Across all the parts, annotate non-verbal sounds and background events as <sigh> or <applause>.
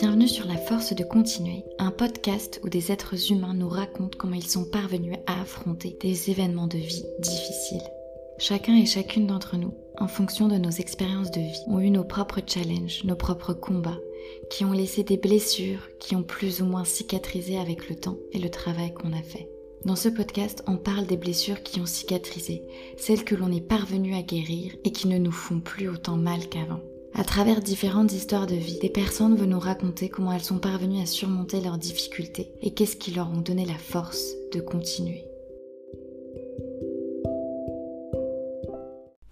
Bienvenue sur La Force de Continuer, un podcast où des êtres humains nous racontent comment ils sont parvenus à affronter des événements de vie difficiles. Chacun et chacune d'entre nous, en fonction de nos expériences de vie, ont eu nos propres challenges, nos propres combats, qui ont laissé des blessures qui ont plus ou moins cicatrisé avec le temps et le travail qu'on a fait. Dans ce podcast, on parle des blessures qui ont cicatrisé, celles que l'on est parvenu à guérir et qui ne nous font plus autant mal qu'avant. À travers différentes histoires de vie, des personnes veulent nous raconter comment elles sont parvenues à surmonter leurs difficultés et qu'est-ce qui leur ont donné la force de continuer.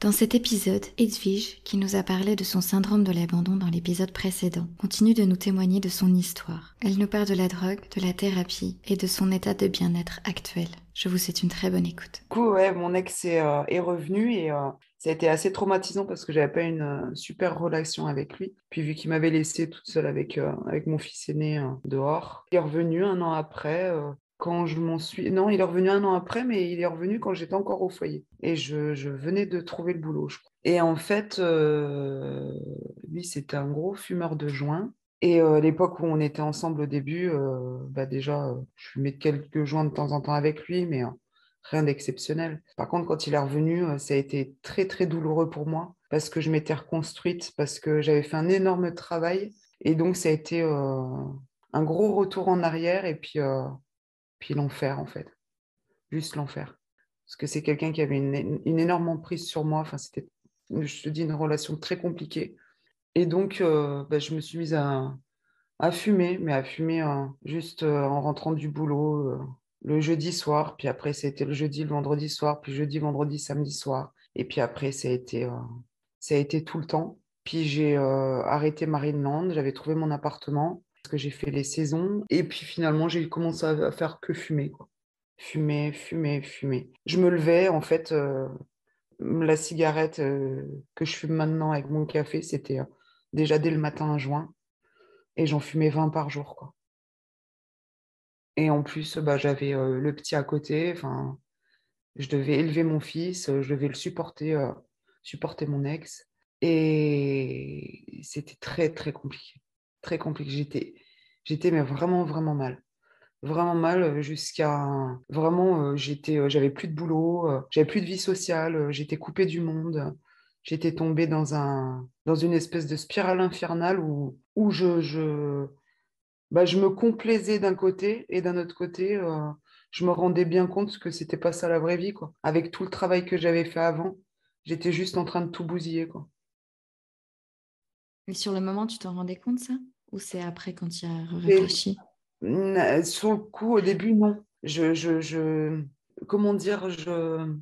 Dans cet épisode, Edwige, qui nous a parlé de son syndrome de l'abandon dans l'épisode précédent, continue de nous témoigner de son histoire. Elle nous parle de la drogue, de la thérapie et de son état de bien-être actuel. Je vous souhaite une très bonne écoute. Du coup, ouais, mon ex est, euh, revenu et euh, ça a été assez traumatisant parce que j'avais pas une euh, super relation avec lui. Puis vu qu'il m'avait laissé toute seule avec, euh, avec mon fils aîné euh, dehors, il est revenu un an après. quand je m'en suis... Non, il est revenu un an après, mais il est revenu quand j'étais encore au foyer. Et je, je, venais de trouver le boulot, je crois. Et en fait, lui, c'était un gros fumeur de joints. Et à l'époque où on était ensemble au début, bah déjà, je fumais quelques joints de temps en temps avec lui, mais rien d'exceptionnel. Par contre, quand il est revenu, euh, ça a été très, très douloureux pour moi parce que je m'étais reconstruite, parce que j'avais fait un énorme travail. Et donc, ça a été euh, un gros retour en arrière et puis, euh, puis l'enfer, en fait. Juste l'enfer. Parce que c'est quelqu'un qui avait une, une, énorme emprise sur moi. Enfin, c'était, je te dis, une relation très compliquée. Et donc, bah, je me suis mise à, à fumer, mais à fumer juste en rentrant du boulot le jeudi soir, puis après, c'était le jeudi, le vendredi soir, puis jeudi, vendredi, samedi soir. Et puis après, ça a été, euh, ça a été tout le temps. Puis j'ai euh, arrêté Marineland, j'avais trouvé mon appartement, parce que j'ai fait les saisons. Et puis finalement, j'ai commencé à faire que fumer. Fumer, fumer, fumer. Je me levais, en fait, euh, la cigarette euh, que je fume maintenant avec mon café, c'était déjà dès le matin un joint. Et j'en fumais 20 par jour. Et en plus, bah, j'avais euh, le petit à côté. Enfin, je devais élever mon fils, je devais le supporter, euh, supporter mon ex. Et c'était très, très compliqué. Très compliqué. J'étais, j'étais mais vraiment, vraiment mal. Vraiment mal jusqu'à vraiment, euh, j'étais, j'avais plus de boulot, j'avais plus de vie sociale, j'étais coupée du monde. J'étais tombée dans, un, dans une espèce de spirale infernale où, où je, bah, je me complaisais d'un côté et d'un autre côté, euh, je me rendais bien compte que c'était pas ça la vraie vie. Quoi. Avec tout le travail que j'avais fait avant, j'étais juste en train de tout bousiller. Quoi. Et sur le moment, tu t'en rendais compte ça? Ou c'est après quand tu as réfléchi? et, Sur le coup, au début, non. Je, je, je comment dire, je,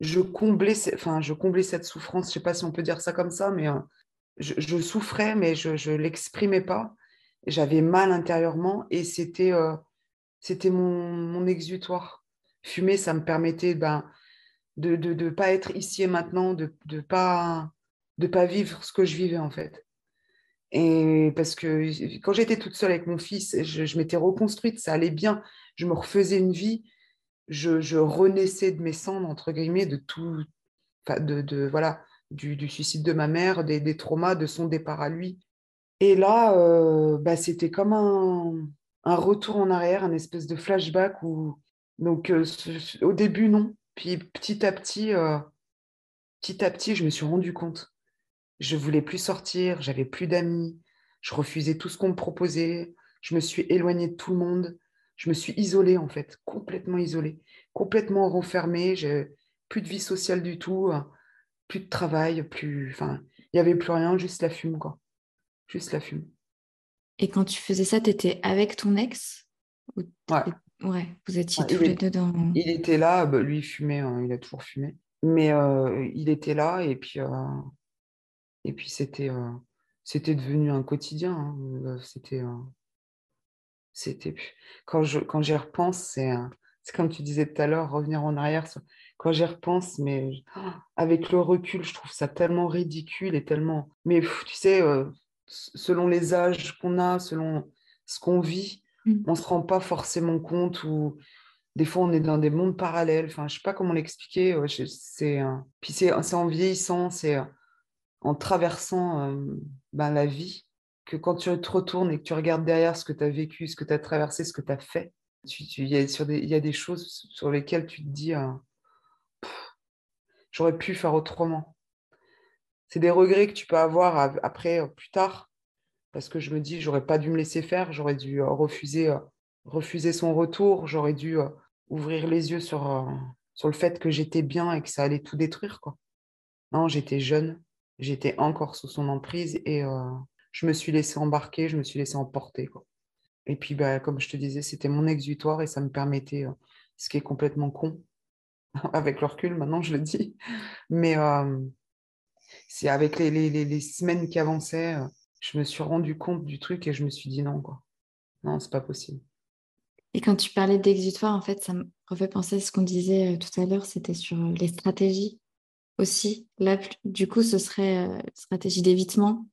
je, comblais, enfin, je comblais cette souffrance. Je sais pas si on peut dire ça comme ça, mais euh, je, je, souffrais, mais je ne l'exprimais pas j'avais mal intérieurement et c'était euh, c'était mon, exutoire. Fumer, ça me permettait ben, de ne de, de pas être ici et maintenant, de ne pas, de pas vivre ce que je vivais en fait. Et parce que quand j'étais toute seule avec mon fils, je, m'étais reconstruite, ça allait bien, je me refaisais une vie, je, je renaissais de mes cendres, entre guillemets, de tout, de, de, voilà, du, du, suicide de ma mère, des, traumas, de son départ à lui. Et là, euh, bah, c'était comme un, retour en arrière, un espèce de flashback où, donc, euh, au début, non. Puis petit à petit, euh, petit à petit, je me suis rendu compte. Je voulais plus sortir, j'avais plus d'amis, je refusais tout ce qu'on me proposait, je me suis éloignée de tout le monde, je me suis isolée en fait, complètement isolée, complètement renfermée, j'ai plus de vie sociale du tout, plus de travail, plus, enfin, il n'y avait plus rien, juste la fume quoi juste la fume. Et quand tu faisais ça, tu étais avec ton ex Ouais. Ouais, vous étiez tous les deux dans. Il était là, bah, lui il fumait, hein, il a toujours fumé. Mais euh, il était là et puis, euh, et puis c'était, euh, c'était devenu un quotidien. Hein. C'était, c'était. Quand, je, quand j'y repense, c'est, c'est comme tu disais tout à l'heure, revenir en arrière. Quand j'y repense, mais avec le recul, je trouve ça tellement ridicule et tellement. Mais tu sais selon les âges qu'on a, selon ce qu'on vit, mm. on ne se rend pas forcément compte ou des fois on est dans des mondes parallèles. Enfin, je ne sais pas comment l'expliquer. C'est, puis c'est, en vieillissant, c'est en traversant euh, ben, la vie que quand tu te retournes et que tu regardes derrière ce que tu as vécu, ce que tu as traversé, ce que tu as fait, il y, a des choses sur lesquelles tu te dis euh, j'aurais pu faire autrement. C'est des regrets que tu peux avoir après, euh, plus tard, parce que je me dis j'aurais pas dû me laisser faire, j'aurais dû euh, refuser, refuser son retour, j'aurais dû ouvrir les yeux sur, sur le fait que j'étais bien et que ça allait tout détruire. Quoi. Non, j'étais jeune, j'étais encore sous son emprise et je me suis laissé embarquer, je me suis laissé emporter. Quoi. Et puis, bah, comme je te disais, c'était mon exutoire et ça me permettait, euh, ce qui est complètement con, <laughs> avec le recul, maintenant je le dis, mais euh, c'est avec les, les, les, semaines qui avançaient, euh, je me suis rendu compte du truc et je me suis dit non, quoi. Non, c'est pas possible. Et quand tu parlais d'exutoire, en fait, ça me refait penser à ce qu'on disait tout à l'heure, c'était sur les stratégies aussi. Là, du coup, ce serait stratégie d'évitement,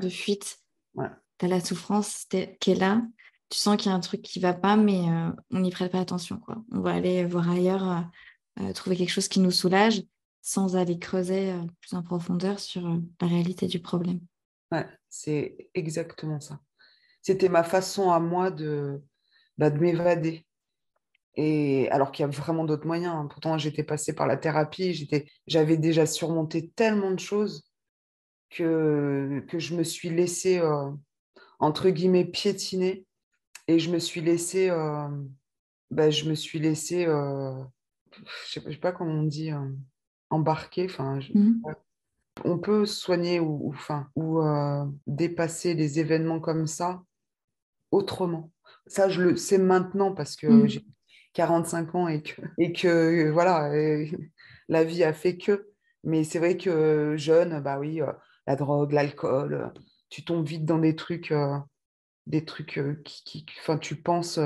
de fuite. Ouais. Tu as la souffrance qui est là. Tu sens qu'il y a un truc qui va pas, mais euh, on n'y prête pas attention. Quoi. On va aller voir ailleurs, euh, euh, trouver quelque chose qui nous soulage sans aller creuser plus en profondeur sur la réalité du problème. Ouais, c'est exactement ça. C'était ma façon à moi de, bah, de m'évader. Et alors qu'il y a vraiment d'autres moyens. Hein. Pourtant, j'étais passée par la thérapie, j'avais déjà surmonté tellement de choses que, que je me suis laissée, euh, entre guillemets, piétiner. Et je me suis laissée, euh, bah, je me suis laissée, euh, je ne sais, pas comment on dit, embarquer. Enfin, mmh. On peut soigner ou, enfin, ou dépasser les événements comme ça autrement. Ça, je le sais maintenant parce que mmh. j'ai 45 ans et que, et que voilà, <laughs> la vie a fait que. Mais c'est vrai que jeune, bah oui, la drogue, l'alcool, euh, tu tombes vite dans des trucs, euh, des trucs euh, qui, enfin, tu penses,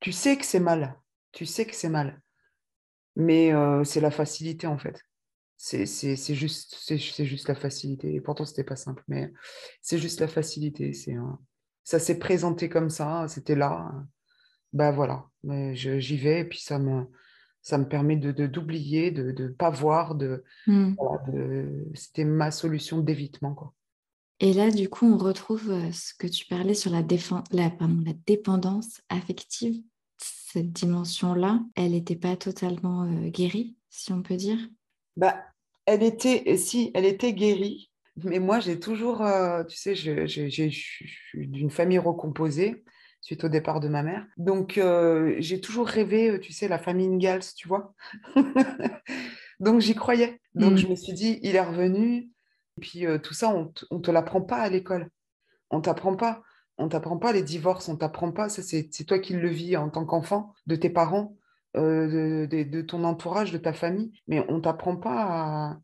tu sais que c'est mal, tu sais que c'est mal, mais c'est la facilité en fait. C'est juste, juste la facilité. Et pourtant, c'était pas simple, mais c'est juste la facilité. C'est ça s'est présenté comme ça, c'était là. Bah voilà, j'y vais et puis ça me, ça me permet de d'oublier, de ne pas voir, mmh. de, c'était ma solution d'évitement. Quoi. Et là, du coup, on retrouve euh, ce que tu parlais sur la, la, pardon, la dépendance affective. Cette dimension-là, elle n'était pas totalement euh, guérie, si on peut dire? Bah, Elle était, si, elle était guérie. Mais moi, j'ai toujours, euh, tu sais, je, je suis d'une famille recomposée suite au départ de ma mère. Donc, euh, j'ai toujours rêvé, euh, tu sais, la famille Ingalls, tu vois? <laughs> Donc, j'y croyais. Donc, je mm. me suis dit, il est revenu. Et puis, euh, tout ça, on ne te l'apprend pas à l'école. On t'apprend pas. On t'apprend pas les divorces, on t'apprend pas. C'est toi qui le vis en tant qu'enfant, de tes parents, de, de, ton entourage, de ta famille. Mais on t'apprend pas à...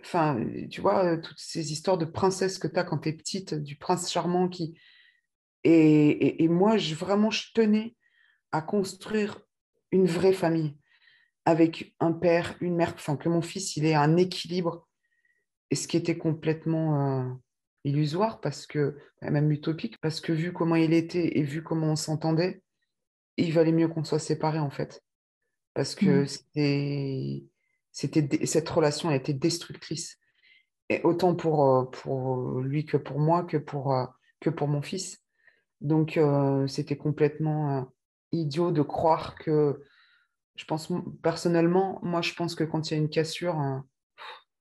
Enfin, tu vois, toutes ces histoires de princesse que tu as quand tu es petite, du prince charmant qui, et, moi, je, vraiment, je tenais à construire une vraie famille avec un père, une mère, enfin que mon fils, il ait un équilibre, et ce qui était complètement euh, illusoire, parce que, même utopique, parce que vu comment il était et vu comment on s'entendait, il valait mieux qu'on soit séparés, en fait. Parce que mmh. c'était, cette relation a été destructrice. Et autant pour, euh, pour lui que pour moi, que pour, euh, que pour mon fils. Donc, euh, c'était complètement euh, idiot de croire que, je pense personnellement, moi, je pense que quand il y a une cassure, euh,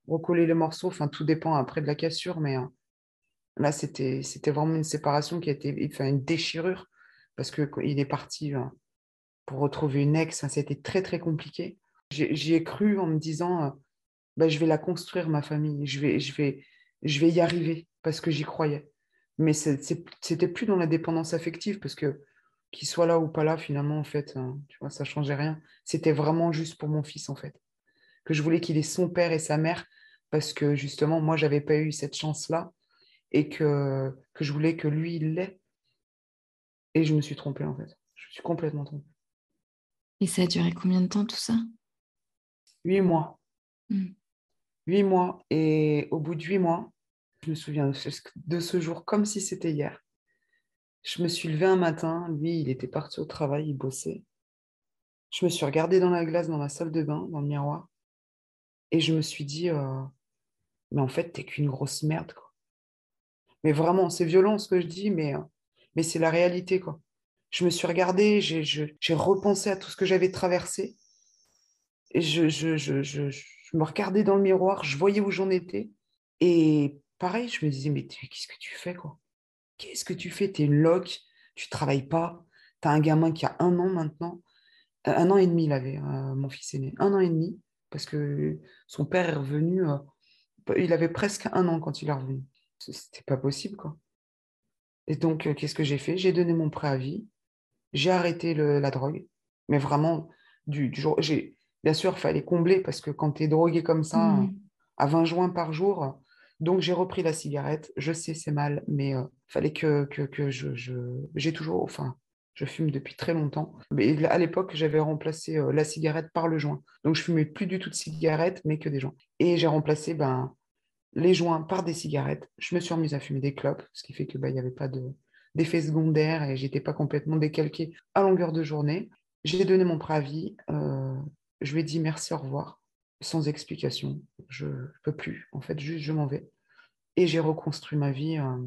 recoller les morceaux, enfin, tout dépend après de la cassure, mais là, c'était, vraiment une séparation qui a été, enfin, une déchirure, parce qu'il est parti pour retrouver une ex, c'était très, très compliqué. J'y ai cru en me disant, bah, je vais la construire, ma famille, je vais, je vais, je vais y arriver, parce que j'y croyais mais c'était plus dans la dépendance affective parce que qu'il soit là ou pas là, finalement, en fait, hein, tu vois, ça changeait rien. C'était vraiment juste pour mon fils, en fait. Que je voulais qu'il ait son père et sa mère parce que justement, moi, j'avais pas eu cette chance-là et que, que je voulais que lui, il l'ait. Et je me suis trompée, en fait. Je me suis complètement trompée. Et ça a duré combien de temps, tout ça? Huit mois. Mmh. Huit mois. Et au bout de huit mois, je me souviens de ce jour comme si c'était hier. Je me suis levée un matin, lui, il était parti au travail, il bossait. Je me suis regardée dans la glace dans la salle de bain, dans le miroir, et je me suis dit, euh, mais en fait, t'es qu'une grosse merde. Quoi. Mais vraiment, c'est violent ce que je dis, mais, mais c'est la réalité, quoi. Je me suis regardée, j'ai repensé à tout ce que j'avais traversé. Je, je, je, je, me regardais dans le miroir, je voyais où j'en étais. Et pareil, je me disais, mais qu'est-ce que tu fais, quoi? Qu'est-ce que tu fais? Tu es une loque, tu travailles pas, tu as un gamin qui a un an maintenant. Euh, un an et demi, il avait, euh, mon fils aîné. Un an et demi, parce que son père est revenu, euh, il avait presque un an quand il est revenu. C'était pas possible, quoi. Et donc, qu'est-ce que j'ai fait? J'ai donné mon préavis, j'ai arrêté la drogue, mais vraiment, du, du jour. Bien sûr, il fallait combler parce que quand tu es drogué comme ça, mmh. à 20 joints par jour, donc j'ai repris la cigarette. Je sais, c'est mal, mais il fallait que, que, que je. J'ai toujours. Enfin, je fume depuis très longtemps. Mais à l'époque, j'avais remplacé euh, la cigarette par le joint. Donc, je fumais plus du tout de cigarettes, mais que des joints. Et j'ai remplacé ben, les joints par des cigarettes. Je me suis remise à fumer des clopes, ce qui fait qu'il ben, n'y avait pas d'effet secondaire et j'étais pas complètement décalquée à longueur de journée. J'ai donné mon préavis. Euh, je lui ai dit merci, au revoir, sans explication. Je ne peux plus. En fait, juste, je m'en vais. Et j'ai reconstruit ma vie euh,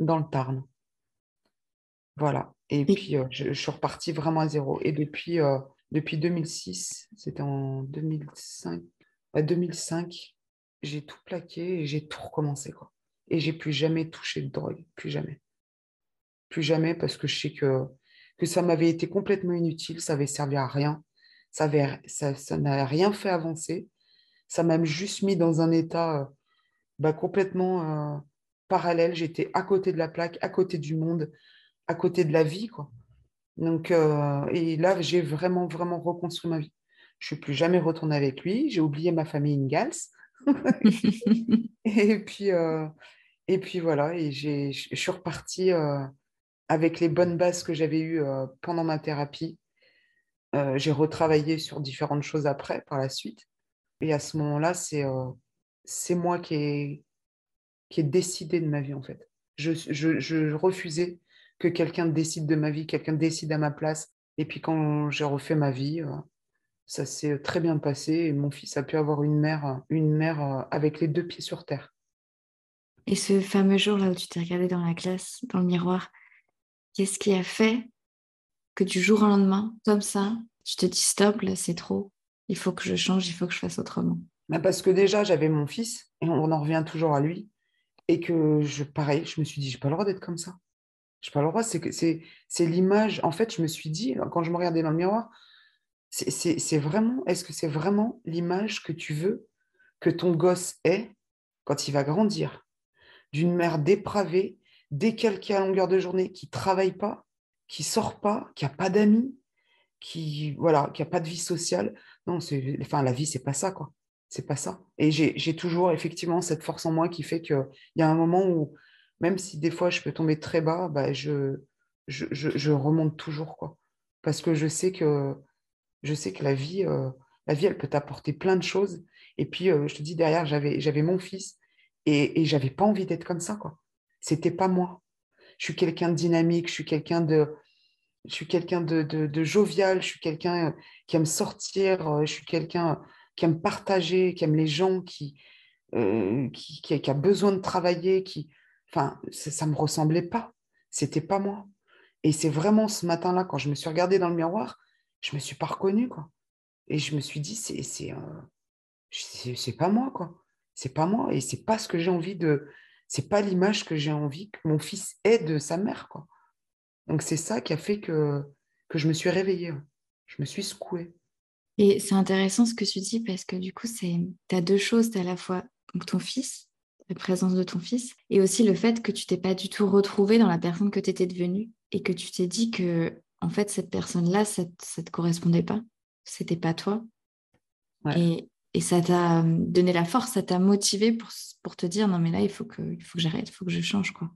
dans le Tarn. Voilà. Et puis, euh, je, suis repartie vraiment à zéro. Et depuis, depuis 2006, c'était en 2005, 2005 j'ai tout plaqué et j'ai tout recommencé. Quoi. Et j'ai plus jamais touché de drogue. Plus jamais. Plus jamais parce que je sais que, que ça m'avait été complètement inutile. Ça avait servi à rien. Ça n'avait ça, ça rien fait avancer. Ça m'a juste mis dans un état euh, bah, complètement parallèle. J'étais à côté de la plaque, à côté du monde à côté de la vie, quoi. Donc, euh, et là, j'ai vraiment, vraiment reconstruit ma vie. Je ne suis plus jamais retournée avec lui. J'ai oublié ma famille Ingalls. <laughs> et puis, euh, et puis voilà. Et je suis repartie euh, avec les bonnes bases que j'avais eues pendant ma thérapie. j'ai retravaillé sur différentes choses après, par la suite. Et à ce moment-là, c'est c'est moi qui ai, qui décidé de ma vie, en fait. Je, je, je refusais que quelqu'un décide de ma vie, quelqu'un décide à ma place. Et puis quand j'ai refait ma vie, euh, ça s'est très bien passé et mon fils a pu avoir une mère, une mère euh, avec les deux pieds sur terre. Et ce fameux jour-là où tu t'es regardé dans la classe, dans le miroir, qu'est-ce qui a fait que du jour au lendemain, comme ça, je te dis stop, là c'est trop, il faut que je change, il faut que je fasse autrement? Bah, Parce que déjà j'avais mon fils et on en revient toujours à lui et que je, pareil, je me suis dit, j'ai pas le droit d'être comme ça. Je pas le droit, c'est, c'est l'image. En fait, je me suis dit, quand je me regardais dans le miroir, c'est vraiment, est-ce que c'est vraiment l'image que tu veux que ton gosse ait quand il va grandir? D'une mère dépravée, décalquée à longueur de journée, qui travaille pas, qui sort pas, qui a pas d'amis, qui voilà, qui a pas de vie sociale. Non, enfin, la vie, c'est pas ça, quoi. C'est pas ça. Et j'ai toujours effectivement cette force en moi qui fait qu'il y a un moment où même si des fois je peux tomber très bas, bah, je, je, remonte toujours. Quoi. Parce que je sais que, je sais que la vie, euh, la vie, elle peut t'apporter plein de choses. Et puis, euh, je te dis, derrière, j'avais, mon fils et, et j'avais pas envie d'être comme ça. quoi. C'était pas moi. Je suis quelqu'un de dynamique, je suis quelqu'un de, je de, jovial, je suis quelqu'un qui aime sortir, euh, je suis quelqu'un qui aime partager, qui aime les gens, qui, qui, a besoin de travailler, Enfin, ça ne me ressemblait pas. C'était pas moi. Et c'est vraiment ce matin-là, quand je me suis regardée dans le miroir, je me suis pas reconnue, quoi. Et je me suis dit, c'est c'est euh, pas moi, quoi. C'est pas moi. Et c'est pas ce que j'ai envie de. C'est pas l'image que j'ai envie que mon fils ait de sa mère, quoi. Donc c'est ça qui a fait que, que je me suis réveillée. Je me suis secouée. Et c'est intéressant ce que tu dis parce que du coup, tu as deux choses. Tu as à la fois ton fils la présence de ton fils, et aussi le fait que tu t'es pas du tout retrouvé dans la personne que tu étais devenue et que tu t'es dit que en fait cette personne-là, ça, ne te correspondait pas, c'était pas toi. Et, et, ça t'a euh, donné la force, ça t'a motivé pour, pour te dire non mais là il faut que, il faut que j'arrête, il faut que je change quoi.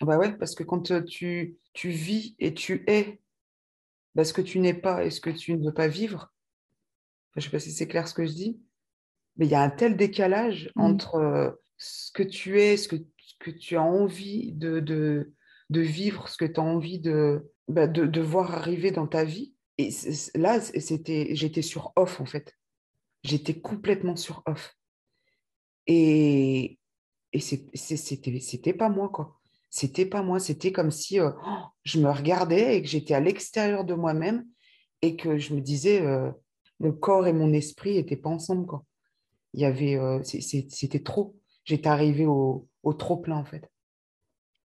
Bah ouais, parce que quand euh, tu, tu vis et tu es bah, ce que tu n'es pas et ce que tu ne veux pas vivre, je ne sais pas si c'est clair ce que je dis, mais il y a un tel décalage mmh. entre euh, ce que tu es, ce que, que tu as envie de, de, de, vivre, ce que tu as envie de, bah, de, de, voir arriver dans ta vie. Et là, c'était, j'étais sur off, en fait. J'étais complètement sur off. Et, Et c'était pas moi, quoi. C'était pas moi. C'était comme si euh, je me regardais et que j'étais à l'extérieur de moi-même et que je me disais, euh, mon corps et mon esprit n'étaient pas ensemble, quoi. Il y avait, euh, c'était trop. J'étais arrivée au, au trop plein, en fait.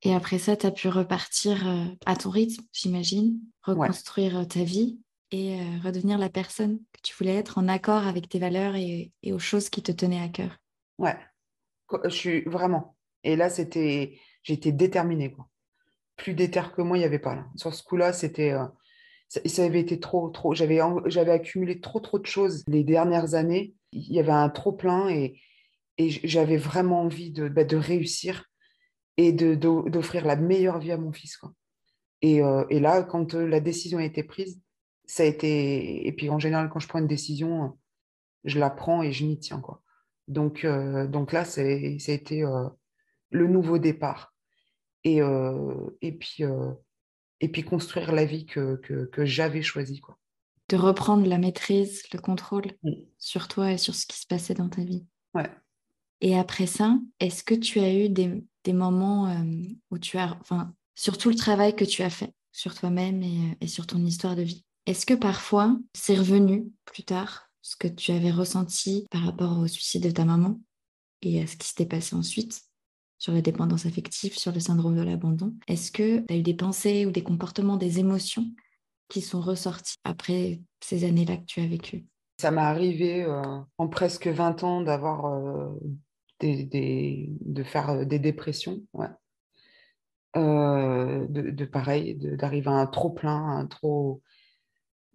Et après ça, tu as pu repartir à ton rythme, j'imagine, reconstruire ta vie et redevenir la personne que tu voulais être en accord avec tes valeurs et, et aux choses qui te tenaient à cœur. Ouais, je suis vraiment. Et là, c'était, j'étais déterminée. Quoi. Plus déter que moi, il n'y avait pas. Là. Sur ce coup-là, c'était, euh, ça, avait été trop, trop. J'avais, j'avais accumulé trop, trop de choses les dernières années. Il y avait un trop plein et, et j'avais vraiment envie de, bah, de réussir et de, d'offrir la meilleure vie à mon fils. Quoi. Et, euh, et là, quand euh, la décision a été prise, ça a été. Et puis en général, quand je prends une décision, je la prends et je m'y tiens. Quoi. Donc, donc là, ça a été le nouveau départ. Et, et, puis, et puis construire la vie que, que, j'avais choisie. Quoi. De reprendre la maîtrise, le contrôle sur toi et sur ce qui se passait dans ta vie. Ouais. Et après ça, est-ce que tu as eu des, moments où tu as, enfin, sur tout le travail que tu as fait sur toi-même et, et sur ton histoire de vie, est-ce que parfois c'est revenu plus tard ce que tu avais ressenti par rapport au suicide de ta maman et à ce qui s'était passé ensuite sur la dépendance affective, sur le syndrome de l'abandon? Est-ce que tu as eu des pensées ou des comportements, des émotions qui sont ressorties après ces années-là que tu as vécues? Ça m'est arrivé euh, en presque 20 ans d'avoir euh, des, de faire euh, des dépressions. Ouais. de, de, pareil, d'arriver à un trop plein, un trop,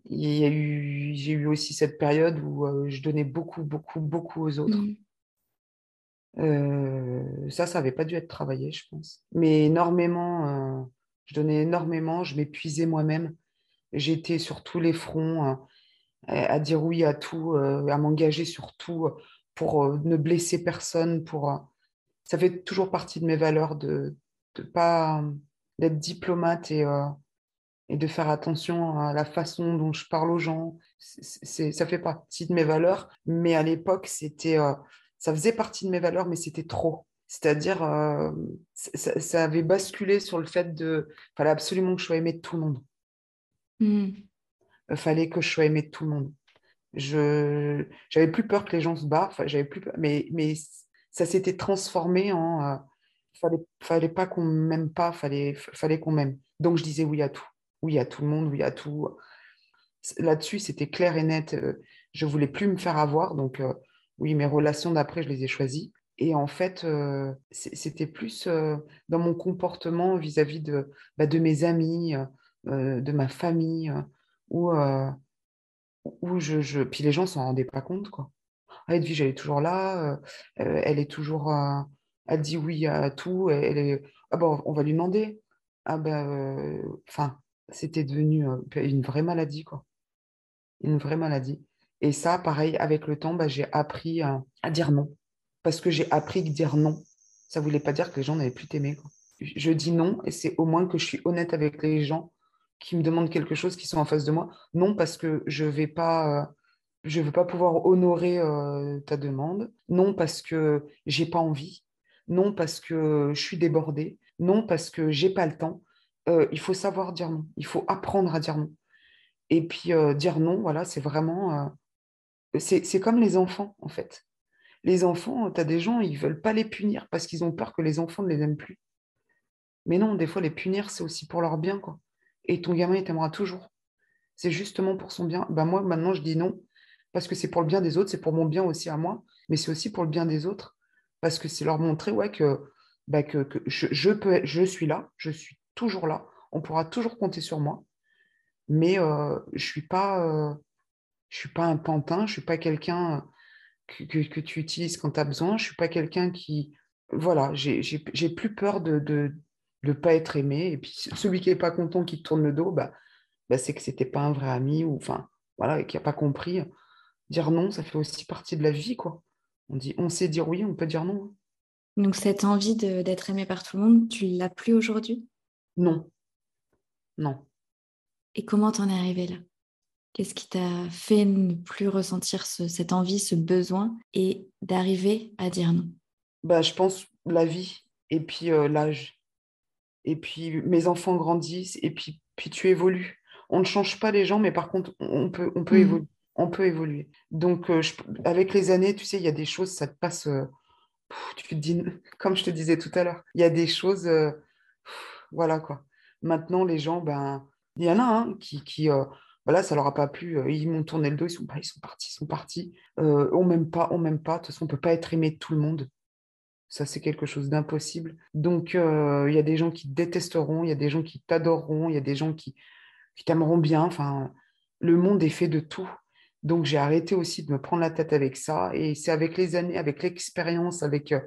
il y a eu, j'ai eu aussi cette période où euh, je donnais beaucoup, beaucoup, beaucoup aux autres. Mmh. Euh, ça, ça n'avait pas dû être travaillé, je pense. Mais énormément, je donnais énormément, je m'épuisais moi-même. J'étais sur tous les fronts à dire oui à tout, à m'engager sur tout pour ne blesser personne. Pour, ça fait toujours partie de mes valeurs de, pas d'être diplomate et de faire attention à la façon dont je parle aux gens. Ça fait partie de mes valeurs, mais à l'époque, c'était, euh, ça faisait partie de mes valeurs, mais c'était trop. C'est-à-dire, euh, ça, avait basculé sur le fait de, fallait absolument que je sois aimée de tout le monde. Mmh. fallait que je sois aimée de tout le monde. Je, j'avais plus peur que les gens se barrent, j'avais plus, mais, mais ça s'était transformé en, euh, fallait, fallait pas qu'on m'aime pas, fallait, fallait qu'on m'aime. Donc je disais oui à tout oui à tout le monde, oui à tout. Là-dessus, c'était clair et net. Euh, je voulais plus me faire avoir. Donc, euh, oui, mes relations d'après, je les ai choisies. Et en fait, euh, c'était plus dans mon comportement vis-à-vis de, bah, de mes amis, de ma famille, où, où je, je, Puis les gens s'en rendaient pas compte. Quoi. Ah, Edwige, elle est toujours là, elle est toujours. elle dit oui à tout. Elle est... Ah bon, on va lui demander. Ah ben, enfin, c'était devenu une vraie maladie, quoi. Une vraie maladie. Et ça, pareil, avec le temps, bah, j'ai appris à, dire non. Parce que j'ai appris que dire non, ça voulait pas dire que les gens n'avaient plus t'aimer. Je dis non, et c'est au moins que je suis honnête avec les gens qui me demandent quelque chose, qui sont en face de moi. Non, parce que je vais pas, je veux pas pouvoir honorer ta demande. Non, parce que j'ai pas envie. Non, parce que je suis débordée. Non, parce que j'ai pas le temps. Euh, il faut savoir dire non. Il faut apprendre à dire non. Et puis euh, dire non, voilà, c'est vraiment... Euh, c'est comme les enfants, en fait. Les enfants, tu as des gens, ils veulent pas les punir parce qu'ils ont peur que les enfants ne les aiment plus. Mais non, des fois, les punir, c'est aussi pour leur bien, quoi. Et ton gamin, il t'aimera toujours. C'est justement pour son bien. Ben moi, maintenant, je dis non, parce que c'est pour le bien des autres, c'est pour mon bien aussi à moi, mais c'est aussi pour le bien des autres, parce que c'est leur montrer ouais, que, bah, que, je, peux, je suis là, je suis toujours là. On pourra toujours compter sur moi. Mais euh, je ne suis, pas, euh, je suis pas un pantin, je ne suis pas quelqu'un que, que, tu utilises quand tu as besoin. Je ne suis pas quelqu'un qui... Voilà, j'ai plus peur de de, pas être aimé. Et puis celui qui n'est pas content, qui tourne le dos, bah, bah c'est que ce n'était pas un vrai ami ou enfin, voilà, et qui n'a pas compris. Dire non, ça fait aussi partie de la vie. quoi. On, dit, on sait dire oui, on peut dire non. Donc cette envie d'être aimé par tout le monde, tu l'as plus aujourd'hui? Non. Non. Et comment t'en es arrivé là? Qu'est-ce qui t'a fait ne plus ressentir cette envie, ce besoin et d'arriver à dire non? Bah, Je pense la vie et puis euh, l'âge. Et puis mes enfants grandissent et puis, puis tu évolues. On ne change pas les gens, mais par contre, on peut, on peut, Mm. évoluer, on peut évoluer. Donc, euh, je- avec les années, tu sais, il y a des choses, ça te passe. euh, tu te dis, <laughs> comme je te disais tout à l'heure, il y a des choses. euh, voilà quoi. Maintenant, les gens, ben, il y en a hein, qui, qui voilà, ça leur a pas plu. ils m'ont tourné le dos, ils sont, ils sont partis, ils sont partis. On m'aime pas, on m'aime pas. De toute façon, on peut pas être aimé de tout le monde. Ça, c'est quelque chose d'impossible. Donc, euh, il y a des gens qui te détesteront, il y a des gens qui t'adoreront, il y a des gens qui, qui t'aimeront bien. Enfin, le monde est fait de tout. Donc, j'ai arrêté aussi de me prendre la tête avec ça. Et c'est avec les années, avec l'expérience, avec, euh,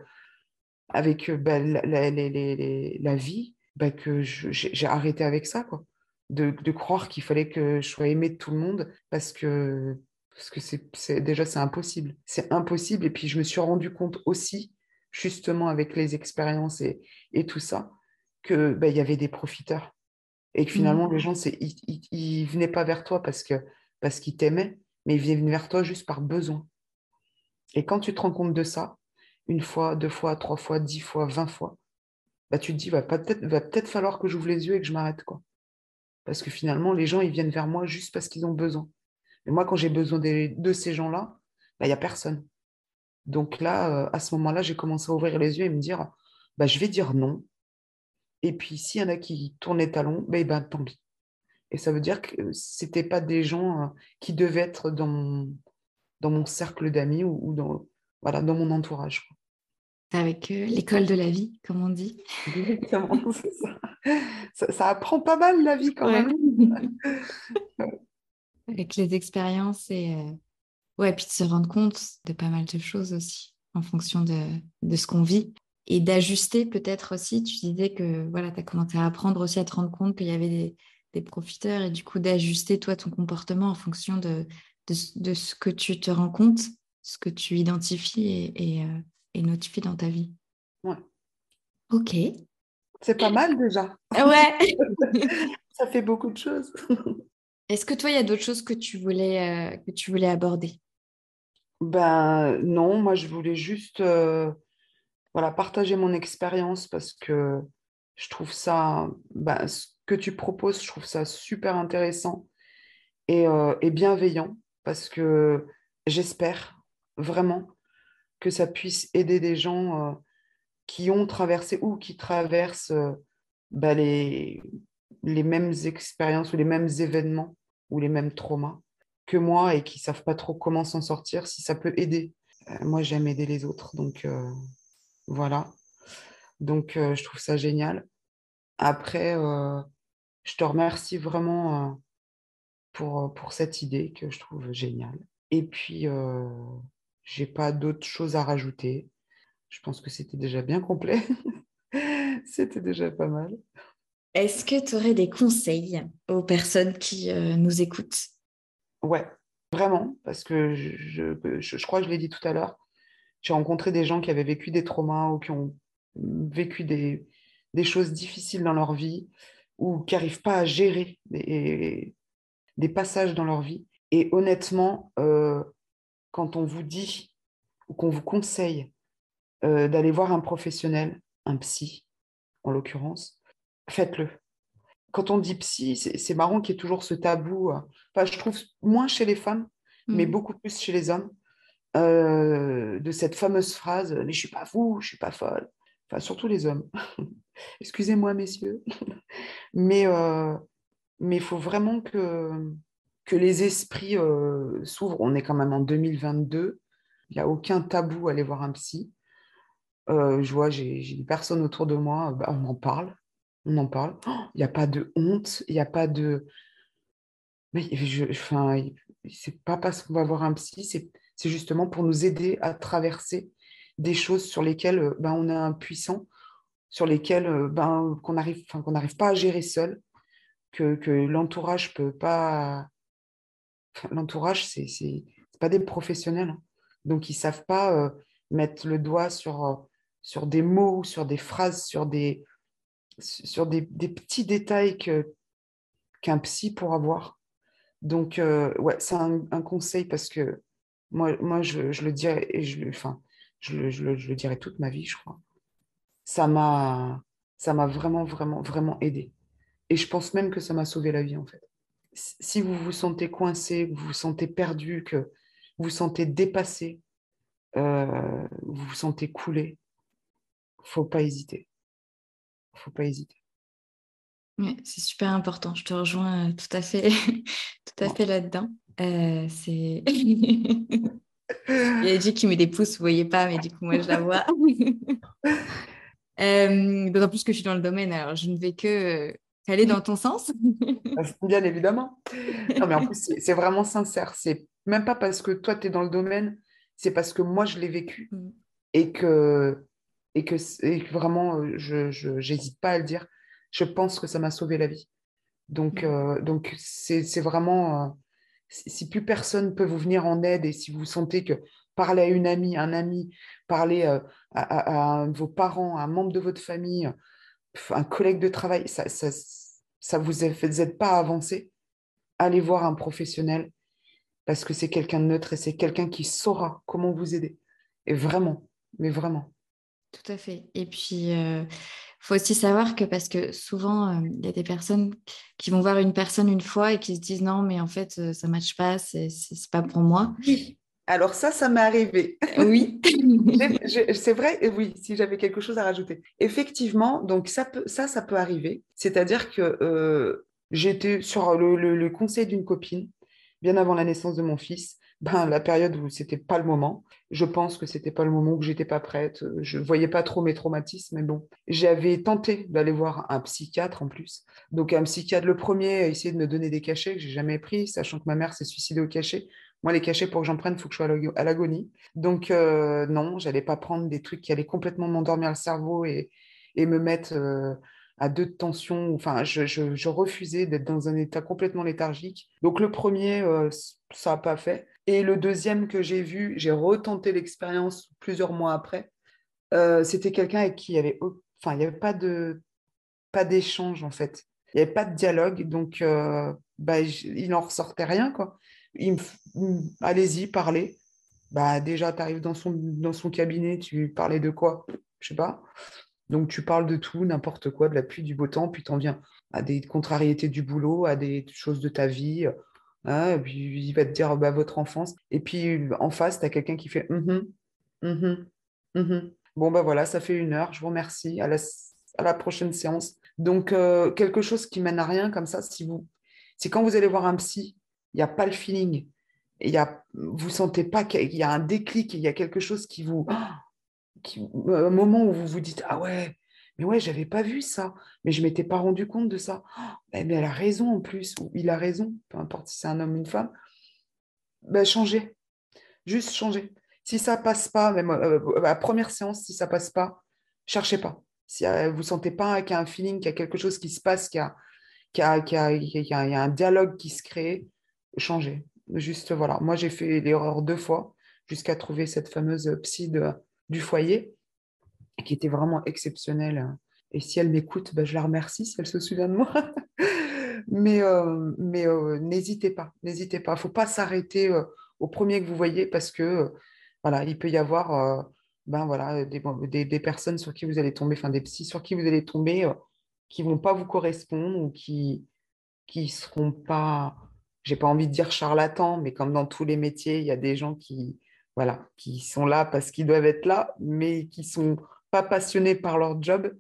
avec euh, bah, la, la- la vie, bah, que j'ai arrêté avec ça, quoi. De, de croire qu'il fallait que je sois aimée de tout le monde parce que, parce que c'est- déjà, c'est impossible. C'est impossible. Et puis, je me suis rendu compte aussi, justement, avec les expériences et, et tout ça, que bah, y avait des profiteurs. Et que finalement, les gens, ils, ils, ils venaient pas vers toi parce que, parce qu'ils t'aimaient, mais ils venaient vers toi juste par besoin. Et quand tu te rends compte de ça, une fois, deux fois, trois fois, dix fois, vingt fois, bah, tu te dis, va peut-être va peut-être falloir que j'ouvre les yeux et que je m'arrête, quoi. Parce que finalement, les gens, ils viennent vers moi juste parce qu'ils ont besoin. Et moi, quand j'ai besoin de ces gens-là, bah, il n'y a personne. Donc là, euh, à ce moment-là, j'ai commencé à ouvrir les yeux et me dire, bah, je vais dire non. Et puis, s'il y en a qui tournent les talons, bah, eh ben, tant pis. Et ça veut dire que c'était pas des gens euh, qui devaient être dans mon, dans mon cercle d'amis ou, ou dans, voilà, dans mon entourage. Avec euh, l'école de la vie, comme on dit. Exactement, <laughs> c'est ça. ça. ça apprend pas mal la vie quand Ouais. même. <laughs> Avec les expériences et euh, ouais, puis de se rendre compte de pas mal de choses aussi en fonction de, de ce qu'on vit et d'ajuster peut-être aussi. Tu disais que voilà, tu as commencé à apprendre aussi à te rendre compte qu'il y avait des, des profiteurs et du coup d'ajuster toi ton comportement en fonction de, de, de ce que tu te rends compte, ce que tu identifies et, et, euh, et notifies dans ta vie. Ouais. Ok. C'est pas mal déjà. Ouais. <laughs> Ça fait beaucoup de choses. Est-ce que toi, il y a d'autres choses que tu voulais, euh, que tu voulais aborder? Ben non, moi je voulais juste euh, voilà, partager mon expérience parce que je trouve ça, ben, ce que tu proposes, je trouve ça super intéressant et, euh, et bienveillant parce que j'espère vraiment que ça puisse aider des gens qui ont traversé ou qui traversent ben, les, les mêmes expériences ou les mêmes événements ou les mêmes traumas que moi et qui savent pas trop comment s'en sortir, si ça peut aider. Euh, moi, j'aime aider les autres, donc euh, voilà. Donc, euh, je trouve ça génial. Après, je te remercie vraiment pour, pour cette idée que je trouve géniale. Et puis, j'ai pas d'autres choses à rajouter. Je pense que c'était déjà bien complet. <laughs> c'était déjà pas mal. Est-ce que tu aurais des conseils aux personnes qui euh, nous écoutent? Ouais, vraiment, parce que je, je, crois que je l'ai dit tout à l'heure, j'ai rencontré des gens qui avaient vécu des traumas ou qui ont vécu des, des choses difficiles dans leur vie ou qui n'arrivent pas à gérer des, des passages dans leur vie. Et honnêtement, euh, quand on vous dit ou qu'on vous conseille euh, d'aller voir un professionnel, un psy en l'occurrence, faites-le. Quand on dit psy, c'est marrant qu'il y ait toujours ce tabou. Enfin, je trouve moins chez les femmes, mais Mhm. beaucoup plus chez les hommes, euh, de cette fameuse phrase Mais je suis pas fou, je suis pas folle. Enfin, surtout les hommes. <laughs> Excusez-moi, messieurs. <laughs> mais euh, mais il faut vraiment que, que les esprits euh, s'ouvrent. On est quand même en 2022. Il n'y a aucun tabou à aller voir un psy. Euh, je vois, j'ai j'ai des personnes autour de moi, bah, on en parle. On en parle. Oh, Il n'y a pas de honte, il n'y a pas de. Mais je, enfin, c'est pas parce qu'on va voir un psy, c'est justement pour nous aider à traverser des choses sur lesquelles euh, ben, on est impuissant, sur lesquelles euh, ben, qu'on arrive, enfin, n'arrive pas à gérer seul, que, que l'entourage peut pas. l'entourage, c'est c'est c'est pas des professionnels, hein. donc ils savent pas euh, mettre le doigt sur, sur des mots, sur des phrases, sur des, sur des, petits détails qu'un psy pourra voir. Donc, euh, ouais, c'est un, conseil parce que moi, moi je, le dirais, et je, enfin, je, le, je, je le toute ma vie, je crois. ça m'a ça m'a vraiment, vraiment, vraiment aidé. Et je pense même que ça m'a sauvé la vie, en fait. Si vous vous sentez coincé, vous vous sentez perdu, que vous vous sentez dépassé, euh, vous vous sentez coulé, faut pas hésiter. Faut pas hésiter. c'est super important. Je te rejoins euh, tout à fait, <laughs> tout à fait là-dedans. Euh, c'est. <laughs> Il y a dit qui met des pouces, vous voyez pas, mais du coup, moi, je la vois. <laughs> euh, D'autant plus que je suis dans le domaine, alors je ne vais que aller dans ton sens. Bien évidemment. Non, mais en plus, c'est vraiment sincère. C'est même pas parce que toi, tu es dans le domaine, c'est parce que moi, je l'ai vécu mm. et que, et que, vraiment, euh, je n'hésite pas à le dire. Je pense que ça m'a sauvé la vie. Donc, mm. euh, donc c'est vraiment, euh, si plus personne peut vous venir en aide et si vous sentez que parler à une amie, un ami, parler à, vos parents, à un membre de votre famille, un collègue de travail, ça ça, ça vous aide pas à avancer, allez voir un professionnel parce que c'est quelqu'un de neutre et c'est quelqu'un qui saura comment vous aider. Et vraiment, mais vraiment. Tout à fait. Et puis, il euh, faut aussi savoir que parce que souvent, euh, il y a des personnes qui vont voir une personne une fois et qui se disent non, mais en fait, euh, ça ne matche pas, c'est pas pour moi. Alors ça, ça m'est arrivé. Oui. <laughs> <laughs> c'est vrai, oui, si j'avais quelque chose à rajouter. Effectivement, donc ça, peut, ça, ça peut arriver. C'est-à-dire que j'étais sur le conseil d'une copine bien avant la naissance de mon fils, ben, la période où c'était pas le moment. Je pense que c'était pas le moment où j'étais pas prête. Je voyais pas trop mes traumatismes, mais bon. J'avais tenté d'aller voir un psychiatre en plus. Donc un psychiatre, le premier, a essayé de me donner des cachets que j'ai jamais pris, sachant que ma mère s'est suicidée au cachet. Moi, les cachets, pour que j'en prenne, il faut que je sois à l'agonie. Donc, euh, non, j'allais pas prendre des trucs qui allaient complètement m'endormir le cerveau et, me mettre euh, à deux de tension. Enfin, je, refusais d'être dans un état complètement léthargique. Donc le premier, euh, ça n'a pas fait. Et le deuxième que j'ai vu, j'ai retenté l'expérience plusieurs mois après. Euh, c'était quelqu'un avec qui il y avait, enfin, n'y avait pas de, pas d'échange en fait. Il n'y avait pas de dialogue, donc euh, bah, il n'en ressortait rien quoi. Il allez-y, parlez. Bah déjà, tu arrives dans son, cabinet, tu parlais de quoi? Je sais pas. Donc tu parles de tout, n'importe quoi, de la pluie, du beau temps, puis tu en viens à des contrariétés du boulot, à des choses de ta vie. Hein, puis il va te dire bah, votre enfance. Et puis en face, tu as quelqu'un qui fait mm -hmm, Bon, bah voilà, ça fait une heure, je vous remercie. À la, prochaine séance. Donc, euh, quelque chose qui mène à rien comme ça, si vous. C'est quand vous allez voir un psy, il n'y a pas le feeling. Il y a, vous sentez pas qu'il y a un déclic, il y a quelque chose qui vous, <gasps> un moment où vous vous dites Ah ouais, mais ouais, j'avais pas vu ça, mais je m'étais pas rendu compte de ça. mais elle a raison en plus, ou il a raison, peu importe si c'est un homme ou une femme. Ben, changez, juste changez. Si ça passe pas, même euh, à la première séance, si ça passe pas, cherchez pas. Si euh, vous sentez pas qu'il y a un feeling, qu'il y a quelque chose qui se passe, qu'il y a, qu'il y a, un dialogue qui se crée, changez. Juste voilà. Moi, j'ai fait l'erreur deux fois jusqu'à trouver cette fameuse psy de du foyer, qui était vraiment exceptionnelle. Et si elle m'écoute, ben, je la remercie si elle se souvient de moi. <laughs> mais euh, mais euh, n'hésitez pas, n'hésitez pas. Il ne faut pas s'arrêter euh, au premier que vous voyez parce que voilà, il peut y avoir ben, voilà, des, des, personnes sur qui vous allez tomber, enfin des psys sur qui vous allez tomber qui ne vont pas vous correspondre ou qui qui seront pas, j'ai pas envie de dire charlatans, mais comme dans tous les métiers, il y a des gens qui, voilà, qui sont là parce qu'ils doivent être là, mais qui sont pas passionnés par leur job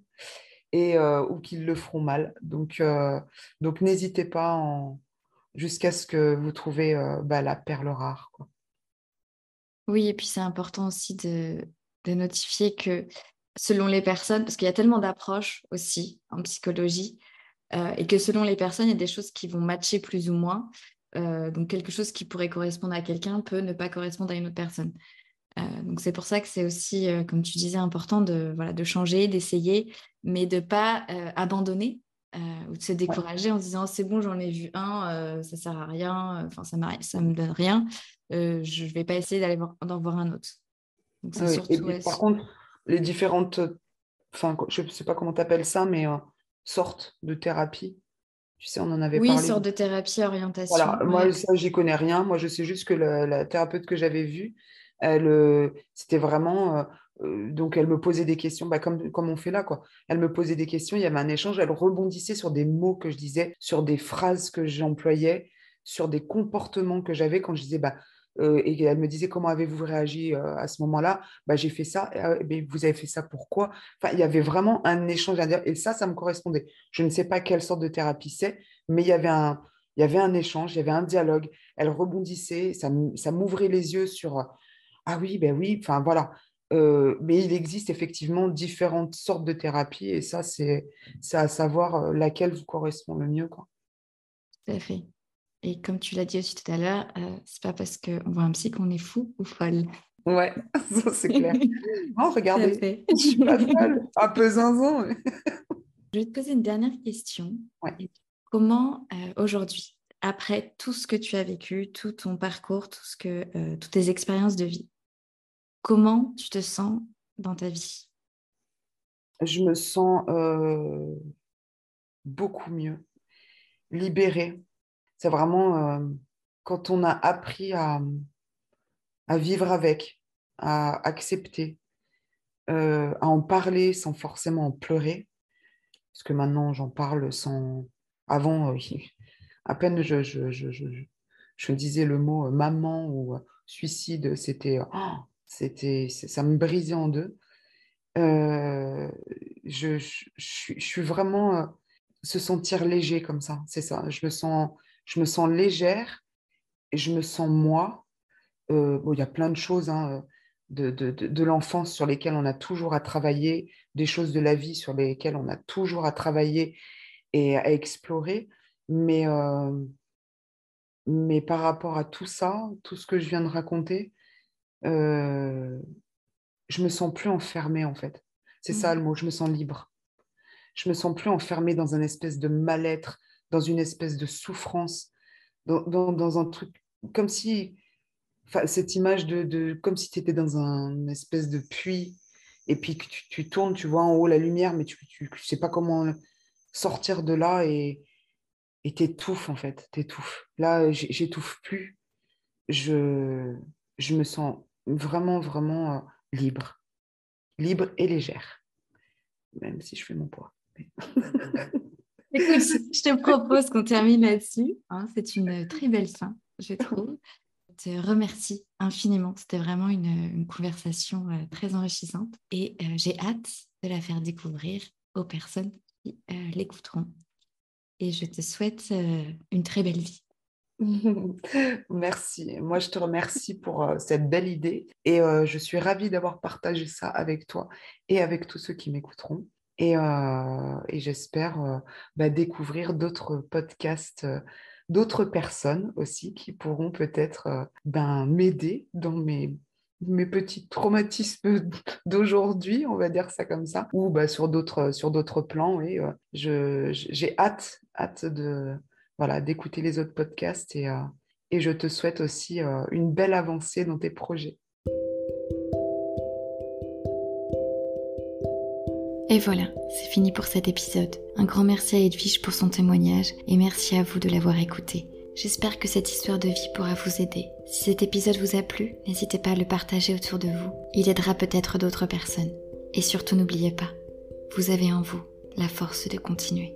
et euh, ou qu'ils le feront mal. Donc, euh, donc n'hésitez pas jusqu'à ce que vous trouviez euh, bah, la perle rare. Oui, et puis c'est important aussi de, de, notifier que selon les personnes, parce qu'il y a tellement d'approches aussi en psychologie, et que selon les personnes, il y a des choses qui vont matcher plus ou moins. Donc quelque chose qui pourrait correspondre à quelqu'un peut ne pas correspondre à une autre personne. Euh, donc c'est pour ça que c'est aussi, euh, comme tu disais, important de, voilà, de changer, d'essayer, mais de ne pas abandonner ou de se décourager en se disant c'est bon, j'en ai vu un, ça sert à rien, enfin ça ne me donne rien, je ne vais pas essayer d'aller d'en voir un autre. Donc, surtout, et par contre, les différentes, enfin je ne sais pas comment tu appelles ça, mais sortes de thérapie tu sais, on en avait parlé. Oui, sorte de thérapie, orientation. Voilà, moi, ça, j'y connais rien. Moi, je sais juste que la, thérapeute que j'avais vue, elle, euh, c'était vraiment, euh, donc elle me posait des questions, bah, comme, comme on fait là, quoi. Elle me posait des questions, il y avait un échange, elle rebondissait sur des mots que je disais, sur des phrases que j'employais, sur des comportements que j'avais quand je disais, bah, et elle me disait comment avez-vous réagi à ce moment-là? Bah, J'ai fait ça, vous avez fait ça pourquoi? Enfin, Il y avait vraiment un échange à et ça, ça me correspondait. Je ne sais pas quelle sorte de thérapie c'est, mais il y avait un, il y avait un échange, il y avait un dialogue. Elle rebondissait, ça, ça m'ouvrait les yeux sur ah oui, ben oui, enfin voilà. mais il existe effectivement différentes sortes de thérapies et ça, c'est à savoir laquelle vous correspond le mieux. Quoi. Tout à fait. Et comme tu l'as dit aussi tout à l'heure, euh, c'est pas parce qu'on voit un psy qu'on est fou ou folle. Ouais, <laughs> ça c'est clair. oh, <laughs> regardez, je suis pas folle, un peu zinzin. je vais te poser une dernière question. Comment euh, aujourd'hui, après tout ce que tu as vécu, tout ton parcours, tout ce que, euh, toutes tes expériences de vie, comment tu te sens dans ta vie? Je me sens beaucoup mieux, libérée c'est vraiment euh, quand on a appris à, vivre avec, à accepter, euh, à en parler sans forcément en pleurer. Parce que maintenant, j'en parle sans... Avant, euh, <laughs> à peine je, je, disais le mot maman ou suicide, c'était... Oh, c'était ça me brisait en deux. je, suis vraiment se sentir léger comme ça, c'est ça. Je me sens je me sens légère et je me sens moi. Euh, bon, il y a plein de choses hein, de, de, de, l'enfance sur lesquelles on a toujours à travailler, des choses de la vie sur lesquelles on a toujours à travailler et à explorer. Mais, euh, mais par rapport à tout ça, tout ce que je viens de raconter, euh, je me sens plus enfermée en fait. C'est ça mmh. le mot, je me sens libre. Je me sens plus enfermée dans un espèce de mal-être, dans une espèce de souffrance, dans, dans, un truc comme si, cette image de, de comme si tu étais dans un espèce de puits et puis que tu, tu, tournes, tu vois en haut la lumière, mais tu ne sais pas comment sortir de là et et t'étouffes en fait, t'étouffes. Là, j'étouffe plus. Je, je me sens vraiment, vraiment euh, libre. Libre et légère. Même si je fais mon poids. <laughs> Écoute, je te propose qu'on termine là-dessus. Hein. c'est une très belle fin, je trouve. Je te remercie infiniment. C'était vraiment une, conversation euh, très enrichissante et euh, j'ai hâte de la faire découvrir aux personnes qui l'écouteront. Et je te souhaite une très belle vie. <laughs> Merci. Moi, je te remercie pour cette belle idée et je suis ravie d'avoir partagé ça avec toi et avec tous ceux qui m'écouteront. Euh, et, j'espère euh, bah, découvrir d'autres podcasts, euh, d'autres personnes aussi qui pourront peut-être ben, m'aider dans mes, petits traumatismes <laughs> d'aujourd'hui, on va dire ça comme ça, ou bah, sur d'autres plans. Et j'ai hâte hâte de voilà d'écouter les autres podcasts et, et je te souhaite aussi une belle avancée dans tes projets. Et voilà, c'est fini pour cet épisode. Un grand merci à Edwige pour son témoignage et merci à vous de l'avoir écouté. J'espère que cette histoire de vie pourra vous aider. Si cet épisode vous a plu, n'hésitez pas à le partager autour de vous. Il aidera peut-être d'autres personnes. Et surtout n'oubliez pas, vous avez en vous la force de continuer.